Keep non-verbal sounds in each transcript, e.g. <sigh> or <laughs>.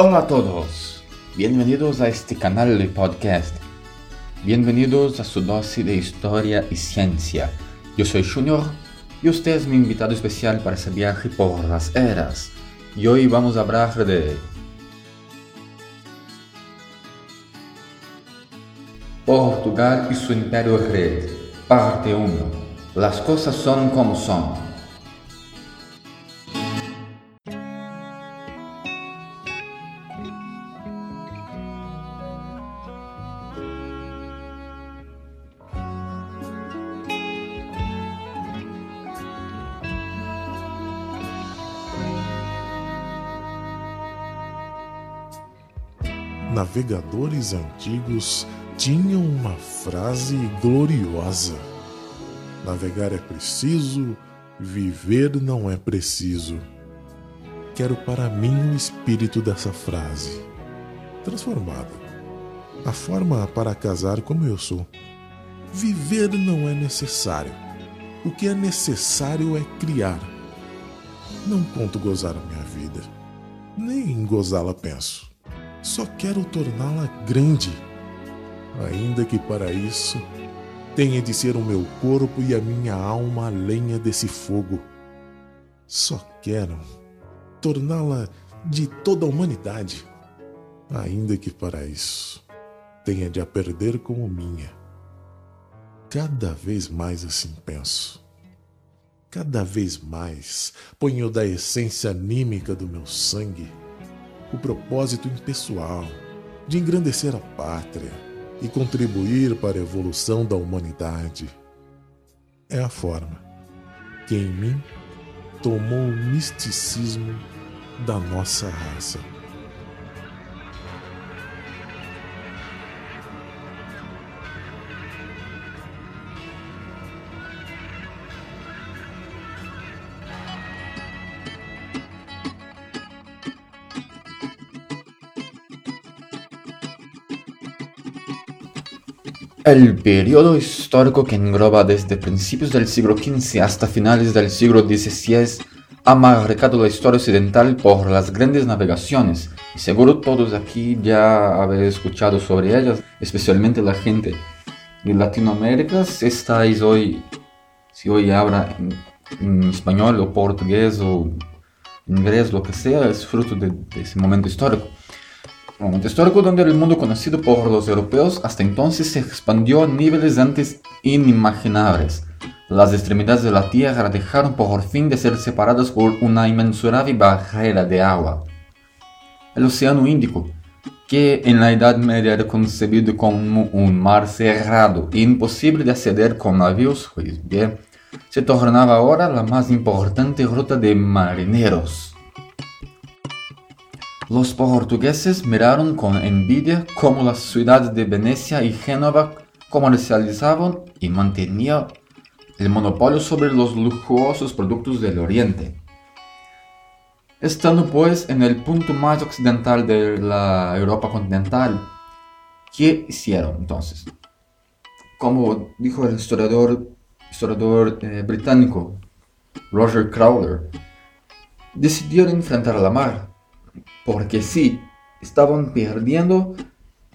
Hola a todos, bienvenidos a este canal de podcast. Bienvenidos a su dosis de historia y ciencia. Yo soy Junior y usted es mi invitado especial para ese viaje por las eras. Y hoy vamos a hablar de Portugal y su imperio red, parte 1. Las cosas son como son. Navegadores antigos tinham uma frase gloriosa: Navegar é preciso, viver não é preciso. Quero para mim o espírito dessa frase, transformada. A forma para casar como eu sou. Viver não é necessário. O que é necessário é criar. Não conto gozar a minha vida, nem em gozá-la penso. Só quero torná-la grande, ainda que para isso tenha de ser o meu corpo e a minha alma a lenha desse fogo. Só quero torná-la de toda a humanidade, ainda que para isso tenha de a perder como minha. Cada vez mais assim penso. Cada vez mais ponho da essência anímica do meu sangue o propósito impessoal de engrandecer a pátria e contribuir para a evolução da humanidade. É a forma que em mim tomou o misticismo da nossa raça. El periodo histórico que engloba desde principios del siglo XV hasta finales del siglo XVI ha marcado la historia occidental por las grandes navegaciones. Seguro todos aquí ya habéis escuchado sobre ellas, especialmente la gente de Latinoamérica. Si estáis hoy, si hoy habla en, español o portugués o inglés, lo que sea, es fruto de ese momento histórico momento histórico donde el mundo conocido por los europeos hasta entonces se expandió a niveles antes inimaginables. Las extremidades de la Tierra dejaron por fin de ser separadas por una inmensurable barrera de agua. El Océano Índico, que en la Edad Media era concebido como un mar cerrado e imposible de acceder con navíos, pues bien, se tornaba ahora la más importante ruta de marineros. Los portugueses miraron con envidia cómo las ciudades de Venecia y Génova comercializaban y mantenían el monopolio sobre los lujosos productos del Oriente. Estando pues en el punto más occidental de la Europa continental, ¿qué hicieron entonces? Como dijo el historiador, eh, británico Roger Crowler, decidieron enfrentar la mar porque sí, estaban perdiendo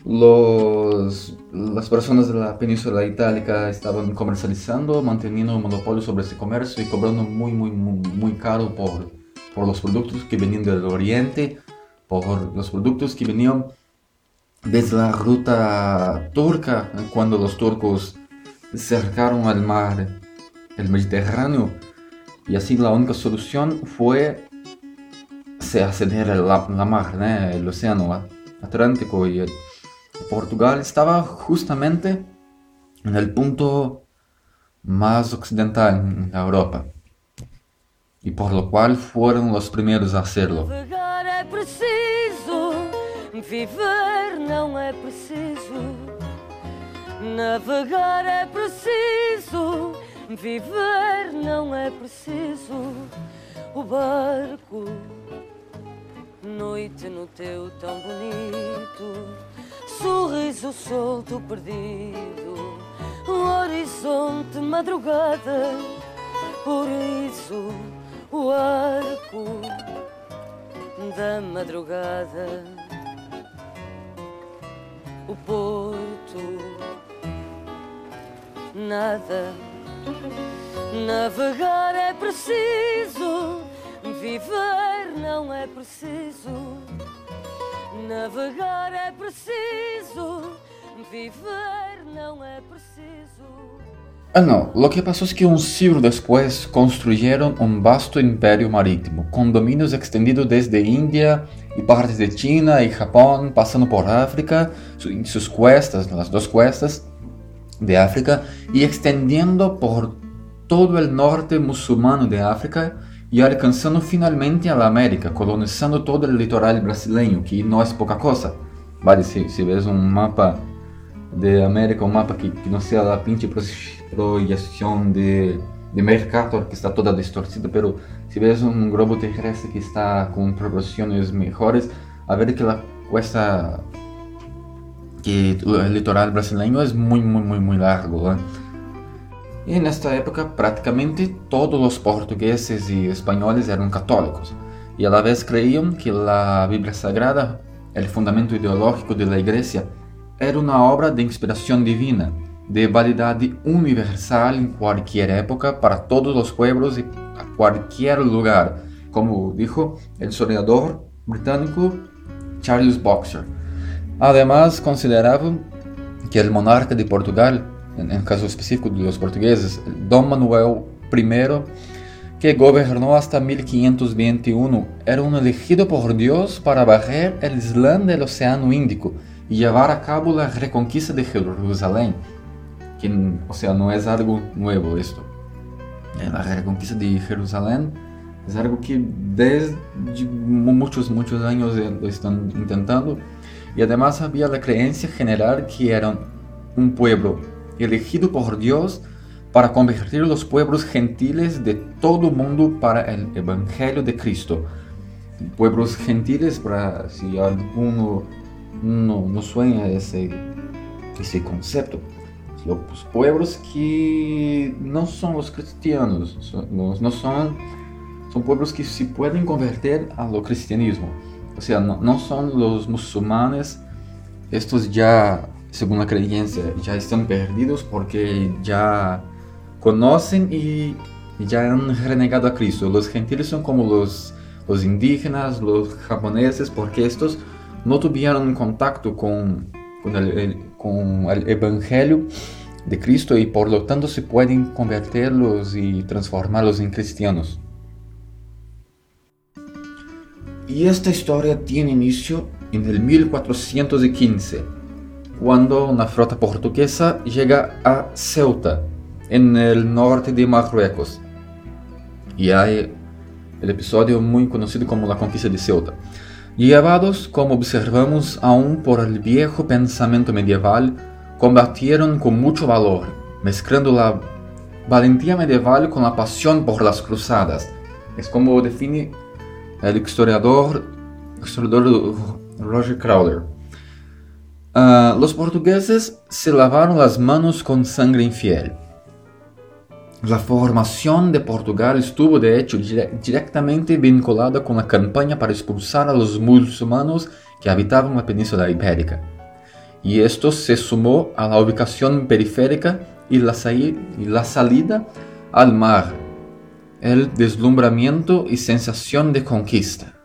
los, las personas de la península itálica estaban comercializando, manteniendo un monopolio sobre ese comercio y cobrando muy, muy, muy, muy caro por, por los productos que venían del oriente, por los productos que venían desde la ruta turca, cuando los turcos cercaron al mar, el Mediterráneo. Y así la única solución fue se aceder la, la mar, né, o oceano Atlântico e Portugal estava justamente no ponto mais ocidental da Europa. E por lo qual foram os primeiros a serlo. Navegar é preciso, viver não é preciso. Navegar é preciso, viver não é preciso. O barco Noite no teu tão bonito, sorriso solto perdido, horizonte madrugada, por isso o arco da madrugada. O porto, nada. Navegar é preciso, viver não é preciso. Navegar é preciso, viver não é preciso. Ah, no, lo que pasó es que un siglo después construyeron un vasto imperio marítimo, con dominios extendidos desde India y partes de China y Japón, pasando por África, su- sus cuestas, las dos cuestas de África, y extendiendo por todo el norte musulmano de África e alcançando finalmente a América, colonizando todo o litoral brasileiro, que não é pouca coisa. Vale, se, se vês um mapa de América, um mapa que, que não seja a pinche projeção de, de Mercator que está toda distorcida, mas se vês um globo terrestre que está com proporções melhores, a ver que a costa que o litoral brasileiro é muito, muito, muito, muito largo. Né? e nesta época praticamente todos os portugueses e espanhóis eram católicos, e a la vez creiam que a Bíblia Sagrada, o fundamento ideológico da Igreja, era uma obra de inspiração divina, de validade universal em qualquer época para todos os pueblos e a qualquer lugar, como dijo o historiador britânico Charles Boxer. Además, consideravam que o monarca de Portugal en el caso específico de los portugueses, Dom Manuel I, que gobernó hasta 1521, era un elegido por Dios para barrer el Islam del Océano Índico y llevar a cabo la reconquista de Jerusalén. Que, o sea, no es algo nuevo esto. Eh, La reconquista de Jerusalén es algo que desde muchos, muchos años lo están intentando. Y además había la creencia general que eran un pueblo elegido por Dios para convertir los pueblos gentiles de todo el mundo para el Evangelio de Cristo. Pueblos gentiles, para si alguno no, no sueña ese, ese concepto, los pueblos que no son los cristianos, son- no, son, son pueblos que se pueden convertir a lo cristianismo. O sea, no, no son los musulmanes, estos ya, según la creencia, ya están perdidos porque ya conocen y, ya han renegado a Cristo. Los gentiles son como los, los indígenas, los japoneses, porque estos no tuvieron contacto con, el- con el Evangelio de Cristo y por lo tanto se pueden convertirlos y transformarlos en cristianos. Y esta historia tiene inicio en el 1415, cuando una flota portuguesa llega a Ceuta, en el norte de Marruecos. Y hay el episodio muy conocido como la conquista de Ceuta. Llevados, como observamos, aún por el viejo pensamiento medieval, combatieron con mucho valor, mezclando la valentía medieval con la pasión por las cruzadas. Es como define el historiador, historiador Roger Crowder. Ah, los portugueses se lavaron las manos con sangre infiel. La formación de Portugal estuvo de hecho dire- directamente vinculada con la campaña para expulsar a los musulmanes que habitaban la península ibérica. Y esto se sumó a la ubicación periférica y la salida al mar, el deslumbramiento y sensación de conquista.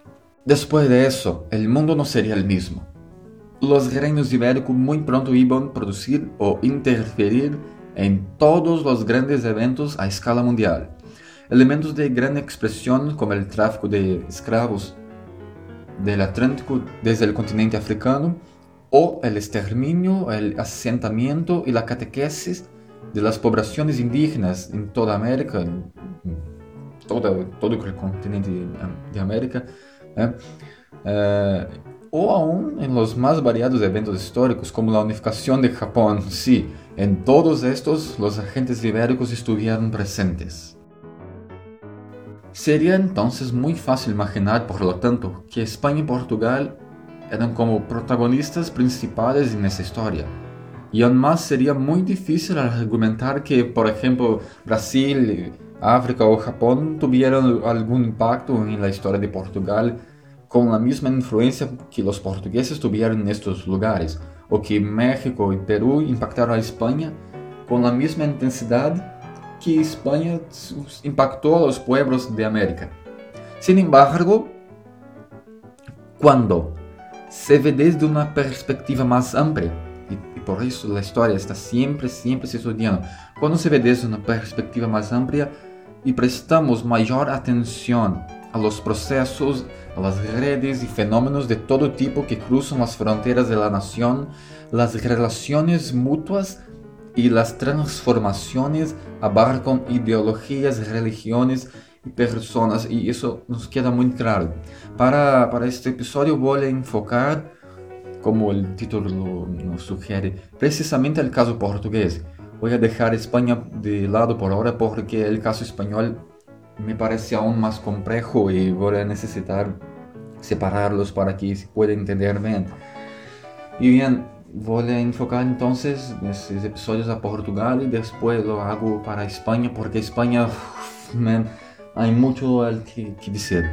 Después de eso, el mundo no sería el mismo. Los reinos ibéricos muito pronto iam produzir ou interferir em todos os grandes eventos a escala mundial. Elementos de grande expressão, como o tráfico de escravos do Atlântico desde o continente africano, ou o exterminio, o assentamento e a catequesis de las poblaciones indígenas em toda América, toda, todo o continente de, de América, né? uh, o aún en los más variados eventos históricos como la unificación de Japón. Sí, en todos estos los agentes ibéricos estuvieron presentes. Sería entonces muy fácil imaginar, por lo tanto, que España y Portugal eran como protagonistas principales en esa historia. Y aún más sería muy difícil argumentar que, por ejemplo, Brasil, África o Japón tuvieran algún impacto en la historia de Portugal con la misma influencia que los portugueses tuvieron en estos lugares, o que México y Perú impactaron a España con la misma intensidad que España impactó a los pueblos de América. Sin embargo, cuando se ve desde una perspectiva más amplia, y, por eso la historia está siempre, siempre se estudiando, cuando se ve desde una perspectiva más amplia y prestamos mayor atención a los procesos, a las redes y fenómenos de todo tipo que cruzan las fronteras de la nación, las relaciones mutuas y las transformaciones abarcan ideologías, religiones y personas y eso nos queda muy claro. Para, para este episodio voy a enfocar, como el título nos sugiere, precisamente el caso portugués. Voy a dejar España de lado por ahora porque el caso español me parece aún más complejo y voy a necesitar separarlos para que se pueda entender bien. Y bien, voy a enfocar entonces estos episodios a Portugal y después lo hago para España porque España hay mucho al que, que decir.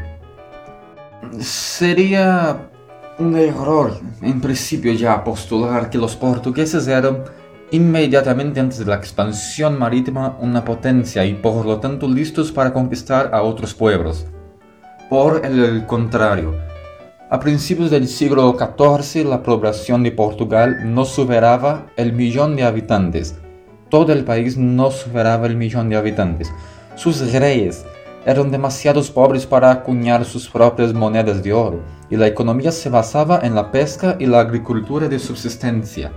Sería un error en principio ya postular que los portugueses eran inmediatamente antes de la expansión marítima una potencia y por lo tanto listos para conquistar a otros pueblos. Por el contrario, a principios del siglo XIV la población de Portugal no superaba el millón de habitantes. Todo el país no superaba el millón de habitantes. Sus reyes eran demasiado pobres para acuñar sus propias monedas de oro y la economía se basaba en la pesca y la agricultura de subsistencia.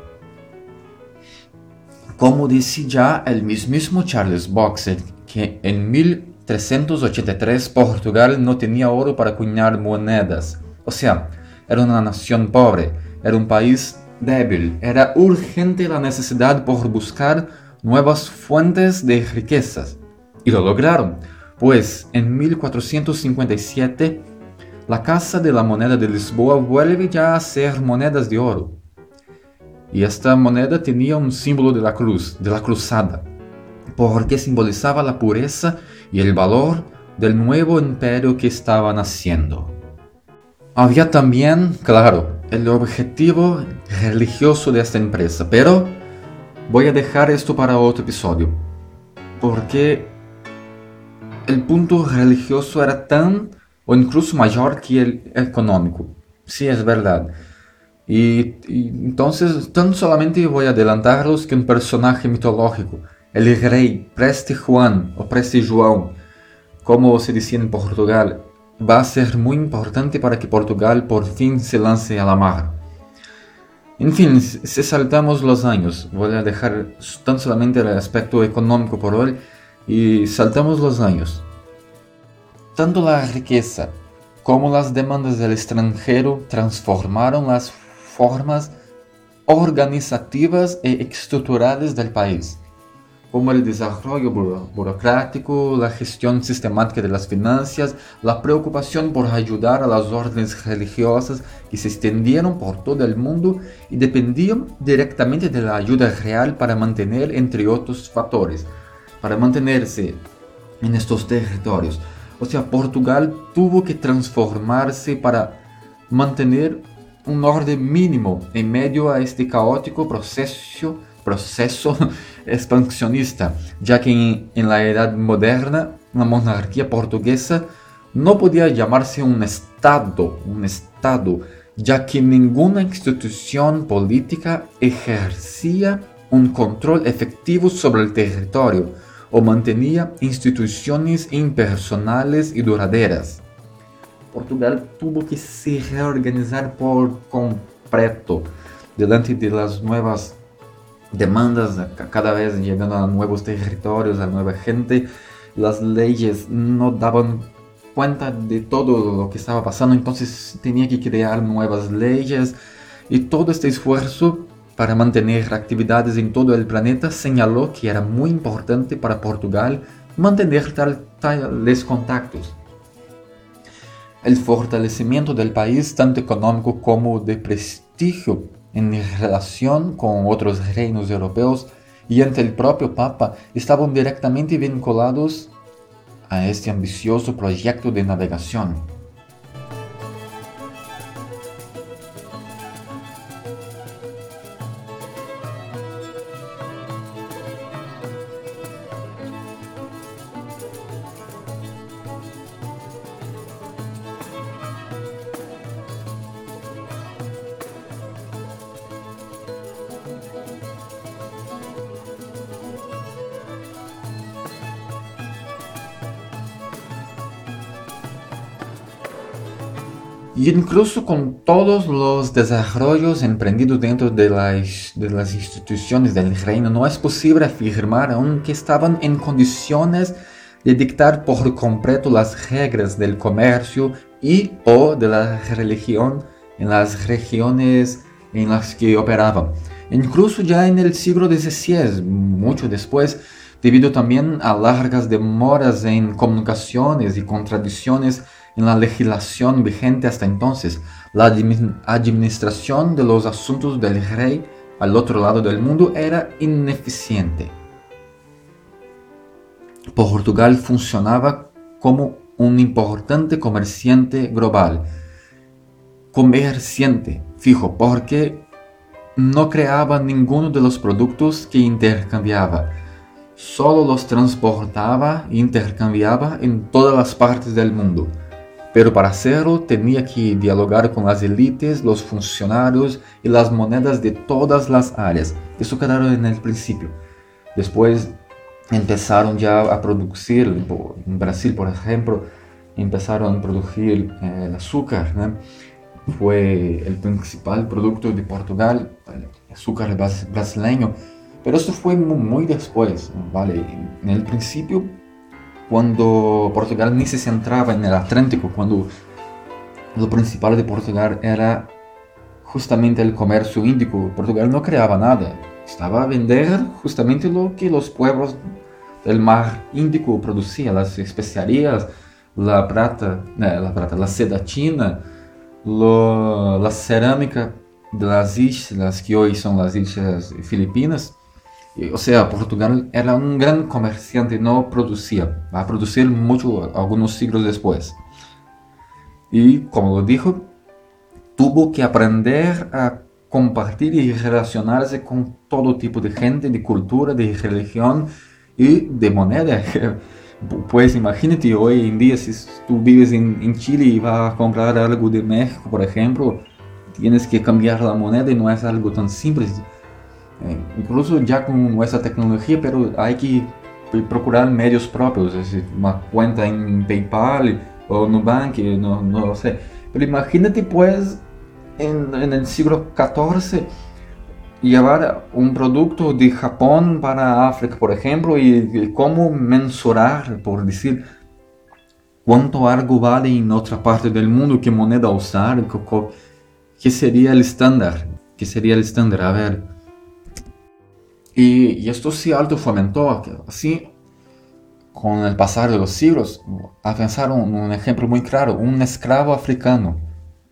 Como dice ya el mismísimo Charles Boxer, que en 1383 Portugal no tenía oro para acuñar monedas. O sea, era una nación pobre, era un país débil, era urgente la necesidad por buscar nuevas fuentes de riquezas. Y lo lograron, pues en 1457 la Casa de la Moneda de Lisboa vuelve ya a ser monedas de oro y esta moneda tenía un símbolo de la cruz, de la cruzada, porque simbolizaba la pureza y el valor del nuevo imperio que estaba naciendo. Había también, claro, el objetivo religioso de esta empresa, pero voy a dejar esto para otro episodio, porque el punto religioso era tan o incluso mayor que el económico. Sí, es verdad. Y, entonces tan solamente voy a adelantarlos que un personaje mitológico, el rey Preste Juan o Preste João, como se decía en Portugal, va a ser muy importante para que Portugal por fin se lance a la mar. En fin, si saltamos los años, voy a dejar tan solamente el aspecto económico por hoy y saltamos los años. Tanto la riqueza como las demandas del extranjero transformaron las formas organizativas e estructurales del país, como el desarrollo burocrático, la gestión sistemática de las finanzas, la preocupación por ayudar a las órdenes religiosas que se extendieron por todo el mundo y dependían directamente de la ayuda real para mantener, entre otros factores, para mantenerse en estos territorios. O sea, Portugal tuvo que transformarse para mantener un orden mínimo en medio a este caótico proceso, proceso <laughs> expansionista, ya que en, la edad moderna la monarquía portuguesa no podía llamarse un Estado, un Estado, ya que ninguna institución política ejercía un control efectivo sobre el territorio o mantenía instituciones impersonales y duraderas. Portugal tuvo que se reorganizar por completo delante de las nuevas demandas, cada vez llegando a nuevos territorios, a nueva gente. Las leyes no daban cuenta de todo lo que estaba pasando, entonces tenía que crear nuevas leyes y todo este esfuerzo para mantener actividades en todo el planeta señaló que era muy importante para Portugal mantener tales contactos el fortalecimiento del país tanto económico como de prestigio en relación con otros reinos europeos y ante el propio Papa estaban directamente vinculados a este ambicioso proyecto de navegación. Incluso con todos los desarrollos emprendidos dentro de las, de las instituciones del reino, no es posible afirmar aún que estaban en condiciones de dictar por completo las reglas del comercio y o de la religión en las regiones en las que operaban. Incluso ya en el siglo XVI, mucho después, debido también a largas demoras en comunicaciones y contradicciones en la legislación vigente hasta entonces, la administración de los asuntos del rey al otro lado del mundo era ineficiente. Portugal funcionaba como un importante comerciante global. Comerciante, fijo, porque no creaba ninguno de los productos que intercambiaba. Solo los transportaba e intercambiaba en todas las partes del mundo. Pero para hacerlo tenía que dialogar con las élites, los funcionarios y las monedas de todas las áreas. Eso quedaron en el principio. Después empezaron ya a producir, en Brasil por ejemplo, empezaron a producir eh, el azúcar. ¿no? fue el principal producto de Portugal, el azúcar brasileño, pero esto fue muy, después, ¿vale? En el principio, cuando Portugal ni se centraba en el Atlántico, cuando lo principal de Portugal era justamente el comercio índico, Portugal no creaba nada, estaba a vender justamente lo que los pueblos del mar Índico producían, las especiarías, la plata, eh, la plata, la seda china, cerámica de las islas que hoy son las islas filipinas. O sea, Portugal era un gran comerciante, no producía, va a producir mucho algunos siglos después. Y como lo dijo, tuvo que aprender a compartir y relacionarse con todo tipo de gente, de cultura, de religión y de moneda. <laughs> Pues imagínate hoy en día si tú vives en, Chile y vas a comprar algo de México, por ejemplo, tienes que cambiar la moneda y no es algo tan simple. Eh, incluso ya con nuestra tecnología, pero hay que procurar medios propios, es decir, una cuenta en PayPal o Nubank, no, no lo sé. Pero imagínate pues en, en el siglo XIV llevar un producto de Japón para África, por ejemplo, y, cómo mensurar, por decir, cuánto algo vale en otra parte del mundo, qué moneda usar, qué sería el estándar, qué sería el estándar, a ver. Y, esto sí alto fomentó, así, con el pasar de los siglos, pensar un ejemplo muy claro, un esclavo africano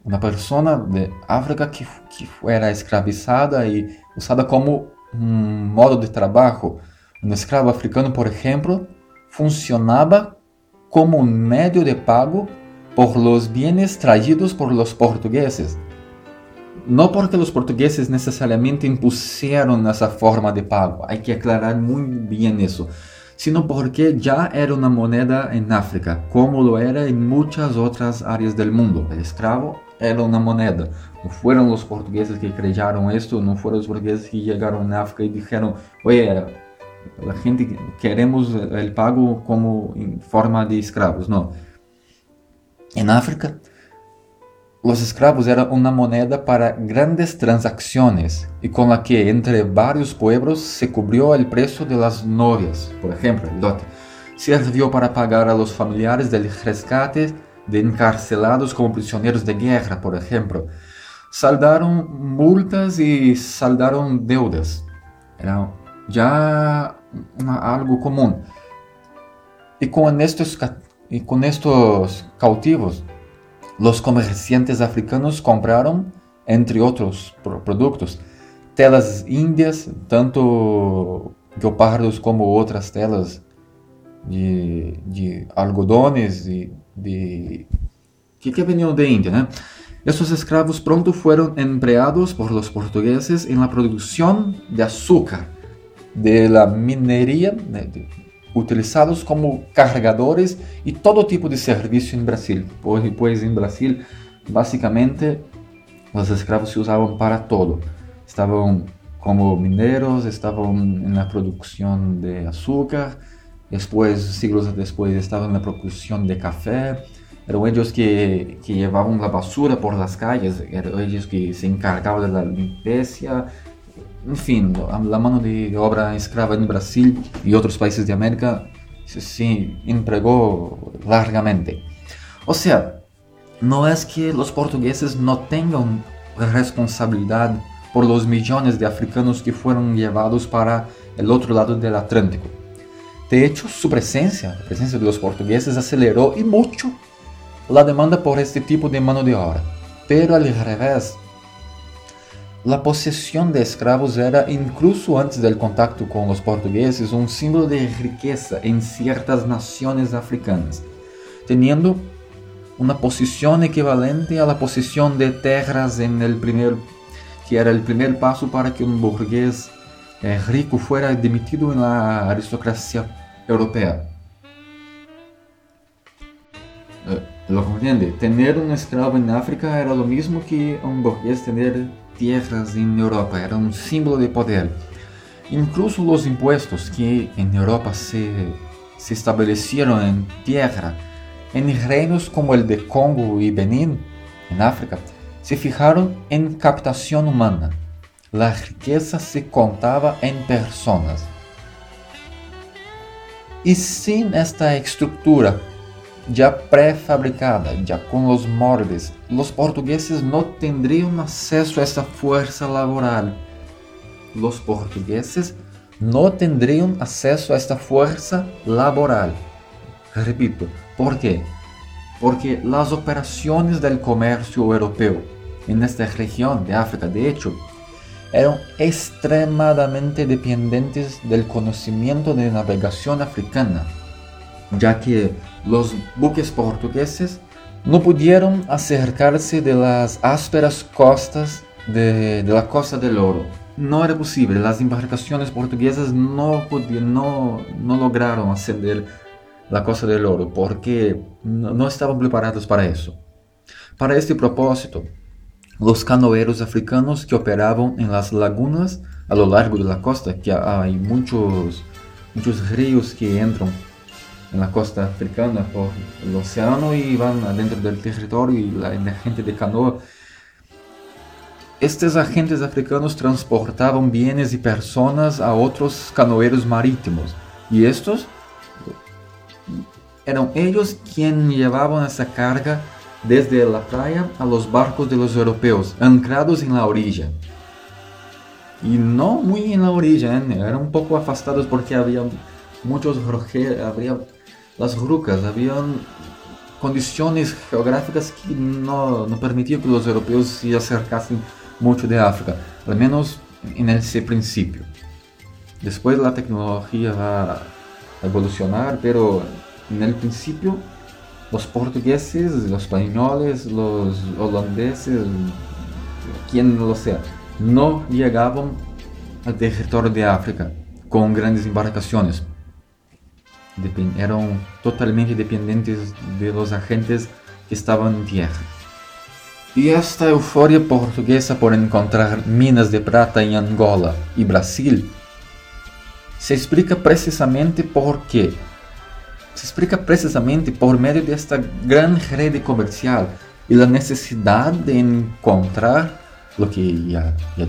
una persona de África que, que fuera escravizada y usada como un modo de trabajo. Un esclavo africano, por ejemplo, funcionaba como un medio de pago por los bienes traídos por los portugueses no porque os portugueses necessariamente impusieron essa forma de pago, há que aclarar muito bem isso, sino porque já era uma moneda em África, como lo era em muitas outras áreas do mundo. O escravo era uma moneda. Não foram os portugueses que criaram isto, não foram os portugueses que chegaram na África e disseram: Oye, a gente queremos o pago como em forma de escravos. Não. Em África, los esclavos eran una moneda para grandes transacciones y con la que entre varios pueblos se cubrió el precio de las novias, por ejemplo, el dote. Sirvió para pagar a los familiares del rescate de encarcelados como prisioneros de guerra, por ejemplo. Saldaron multas y saldaron deudas. Era ya algo común. Y con, estos, con estos cautivos, Los comerciantes africanos compraram, entre outros produtos, telas índias, tanto guepardos como outras telas de, de algodones e de que, que veniam de Índia, né? Esses escravos pronto foram empregados por los portugueses em la produção de açúcar, de la minería, de, de, utilizados como cargadores y todo tipo de servicio en Brasil. Pues, pues en Brasil, básicamente, los esclavos se usaban para todo. Estaban como mineros, estaban en la producción de azúcar, Después, siglos después, estaba en la producción de café, eran ellos que, que llevaban la basura por las calles, eran ellos que se encargaban de la limpieza, enfim, a mão de obra escrava no Brasil e outros países de América se empregou largamente. Ou seja, não é que os portugueses não tenham responsabilidade por os milhões de africanos que foram levados para o outro lado do Atlântico. De hecho, sua presença, a presença dos portugueses, acelerou e muito a demanda por este tipo de mão de obra. Pero al revés, la posesión de esclavos era, incluso antes del contacto con los portugueses, un símbolo de riqueza en ciertas naciones africanas, teniendo una posición equivalente a la posesión de tierras en el primer, que era el primer paso para que un burgués eh, rico fuera admitido en la aristocracia europea. Eh, ¿Lo comprende? Tener un esclavo en África era lo mismo que un burgués tener tierras en Europa, era un símbolo de poder. Incluso los impuestos que en Europa se, se establecieron en tierra, en reinos como el de Congo y Benín, en África, se fijaron en captación humana. La riqueza se contaba en personas. Y sin esta estructura ya prefabricada, ya con los moldes, los portugueses no tendrían acceso a esta fuerza laboral. Los portugueses no tendrían acceso a esta fuerza laboral. Repito, ¿por qué? Porque las operaciones del comercio europeo en esta región de África, de hecho, eran extremadamente dependientes del conocimiento de navegación africana, ya que los buques portugueses no pudieron acercarse de las ásperas costas de, la Costa del Oro. No era posible, las embarcaciones portuguesas no, no, no lograron ascender la Costa del Oro porque no, no estaban preparados para eso. Para este propósito, los canoeros africanos que operaban en las lagunas a lo largo de la costa, que hay muchos, muchos ríos que entran en la costa africana por el océano y van adentro del territorio y la, gente de canoa. Estos agentes africanos transportaban bienes y personas a otros canoeros marítimos y estos eran ellos quienes llevaban esa carga desde la playa a los barcos de los europeos, anclados en la orilla. Y no muy en la orilla, ¿eh? eran un poco afastados porque había muchos había las rucas, habían condiciones geográficas que no, no permitían que los europeos se acercasen mucho de África, al menos en ese principio. Después la tecnología va a evolucionar, pero en el principio los portugueses, los españoles, los holandeses, quien lo sea, no llegaban al territorio de África con grandes embarcaciones eram totalmente dependentes dos agentes que estavam em terra. E esta euforia portuguesa por encontrar minas de prata em Angola e Brasil se explica precisamente por quê? Se explica precisamente por meio desta grande rede comercial e da necessidade de encontrar, o que já, já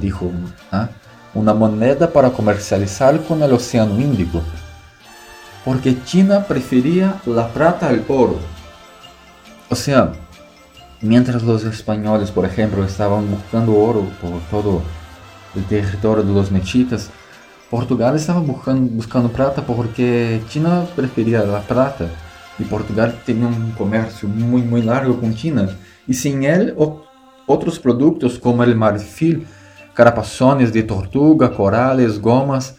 ah, uma moneda para comercializar com o Oceano Índico porque China prefería la plata al oro. O sea, mientras los españoles, por ejemplo, estaban buscando oro por todo el territorio de los mexicas, Portugal estaba buscando, buscando plata porque China prefería la plata y Portugal tenía un comercio muy muy largo con China y sin él otros productos como el marfil, carapazones de tortuga, corales, gomas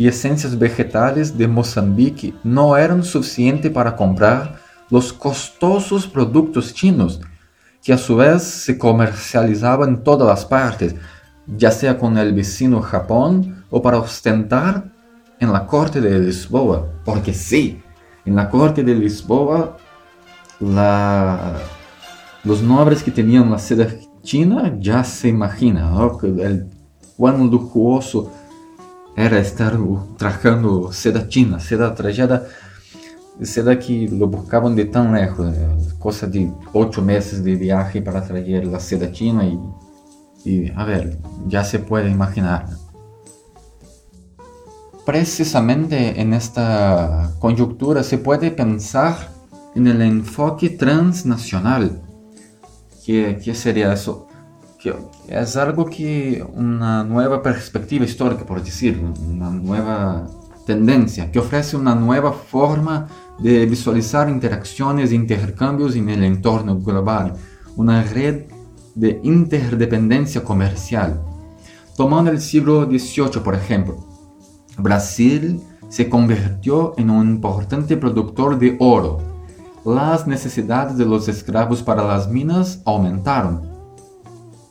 e essências vegetais de Moçambique não eram suficientes para comprar os custosos produtos chinos, que a sua vez se comercializavam em todas as partes, já sea com o vecino Japão ou para ostentar em la corte de Lisboa, porque sim, sí, em la corte de Lisboa, la... os nobres que tinham a seda china já se imagina, o el, quão luxuoso era estar tracando china, seda trajada, seda que lo buscaban de tan lejos, eh, coisa de oito meses de viagem para trazer a seda China e, a ver, já se pode imaginar. Precisamente en esta conjuntura se pode pensar en el enfoque transnacional. Que, que seria isso? Que es algo que una nueva perspectiva histórica, por decir, una nueva tendencia, que ofrece una nueva forma de visualizar interacciones e intercambios en el entorno global, una red de interdependencia comercial. Tomando el siglo XVIII, por ejemplo, Brasil se convirtió en un importante productor de oro. Las necesidades de los esclavos para las minas aumentaron.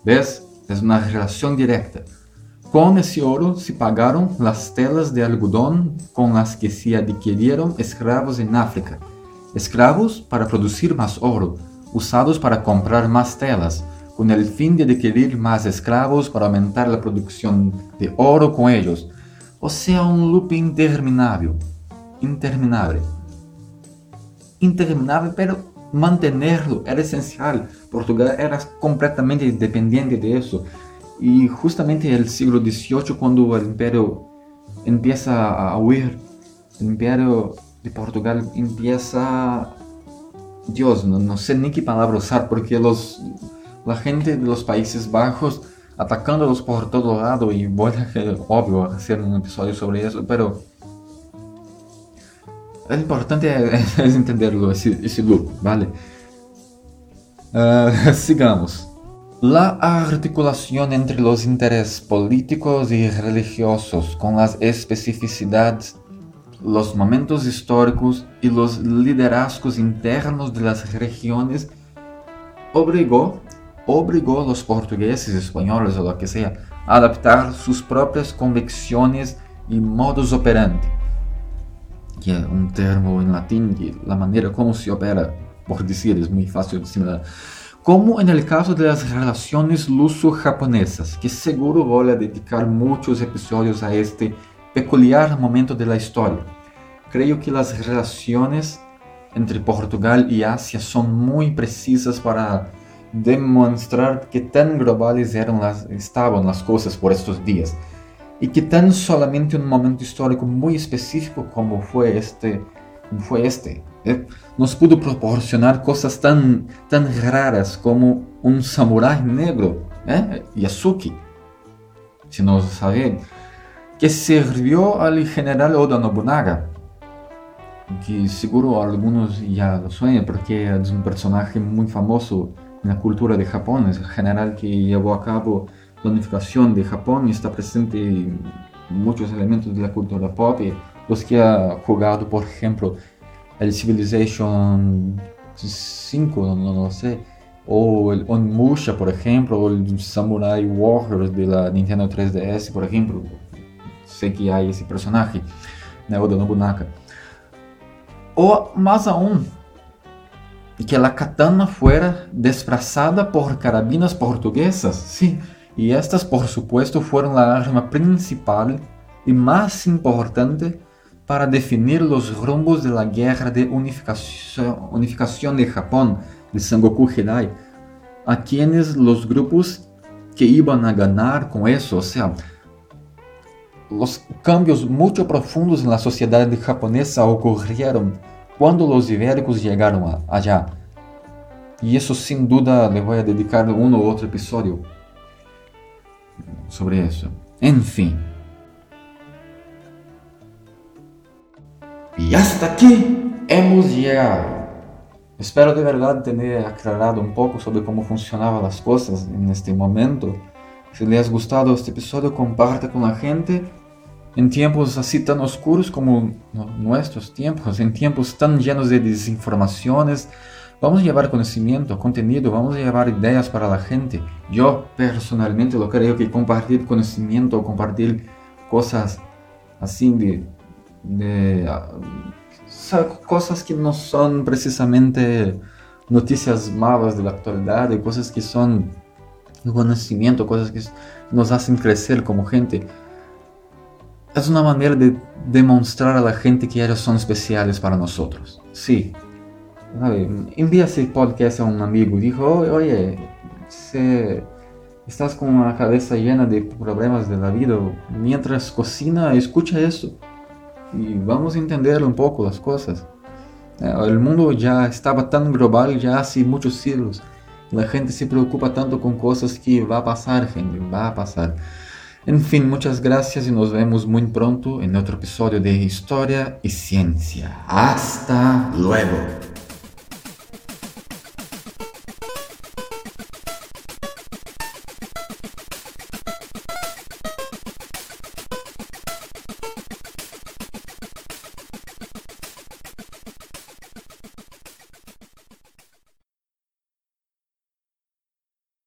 ¿Ves? Es una relación directa. Con ese oro se pagaron las telas de algodón con las que se adquirieron esclavos en África. Esclavos para producir más oro, usados para comprar más telas, con el fin de adquirir más esclavos para aumentar la producción de oro con ellos. O sea, un loop interminable. Interminable. Interminable, pero mantenerlo era esencial. Portugal era completamente dependiente de eso. Y justamente el siglo XVIII, cuando el imperio empieza a huir, el imperio de Portugal empieza... Dios, no, no sé ni qué palabra usar, porque los, la gente de los Países Bajos atacándolos por todo lado y voy a obvio hacer un episodio sobre eso, pero es importante es, <laughs> entenderlo, ese, ese loop, ¿vale? Uh, <laughs> sigamos. La articulación entre los intereses políticos y religiosos con las especificidades, los momentos históricos y los liderazgos internos de las regiones obligó, obligó a los portugueses, españoles o lo que sea a adaptar sus propias convicciones y modus operandi, que es un término en latín y la manera como se opera, por decir, es muy fácil de asimilar como en el caso de las relaciones luso-japonesas, que seguro voy a dedicar muchos episodios a este peculiar momento de la historia. Creo que las relaciones entre Portugal y Asia son muy precisas para demostrar que tan globales eran las, estaban las cosas por estos días y que tan solamente un momento histórico muy específico como fue este, fue este nos pudo proporcionar cosas tan, tan raras como un samurái negro, ¿eh? Yasuki, si no saben, que sirvió al general Oda Nobunaga, que seguro algunos ya lo porque es un personaje muy famoso en la cultura de Japón, es el general que llevó a cabo la unificación de Japón y está presente en muchos elementos de la cultura pop, los que ha jugado, por ejemplo, el Civilization 5, no, no, sé, o el Onmusha, por ejemplo, o el Samurai Warriors de la Nintendo 3DS, por ejemplo. Sé que hay ese personaje, né, Oda Nobunaga. O más aún, que la katana fuera desplazada por carabinas portuguesas, sí, y estas por supuesto fueron la arma principal y más importante para definir los rumbos de la guerra de unificación, unificación de Japón, de Sengoku Hirai, a quienes los grupos que iban a ganar con eso, o sea, los cambios muy profundos en la sociedad japonesa ocurrieron cuando los ibéricos llegaron allá. Y eso sin duda le voy a dedicar uno u otro episodio sobre eso. En Y hasta aquí hemos llegado. Espero de verdad tener aclarado un poco sobre cómo funcionaban las cosas en este momento. Si les ha gustado este episodio, comparte con la gente. En tiempos así tan oscuros como nuestros tiempos, en tiempos tan llenos de desinformaciones, vamos a llevar conocimiento, contenido, vamos a llevar ideas para la gente. Yo personalmente lo creo que compartir conocimiento, compartir cosas así de de cosas que no son precisamente noticias malas de la actualidad, de cosas que son conocimiento, cosas que nos hacen crecer como gente. es una manera de demostrar a la gente que ellos son especiales para nosotros. Sí. Envía ese podcast a un amigo dijo, oye, estás con una cabeza llena de problemas de la vida, mientras cocina, escucha eso y vamos a entender un poco las cosas. Eh, el mundo ya estaba tan global ya hace muchos siglos. La gente se preocupa tanto con cosas que va a pasar, gente, va a pasar. En fin, muchas gracias nos vemos muy pronto en otro episodio de Historia y Ciencia. Hasta luego.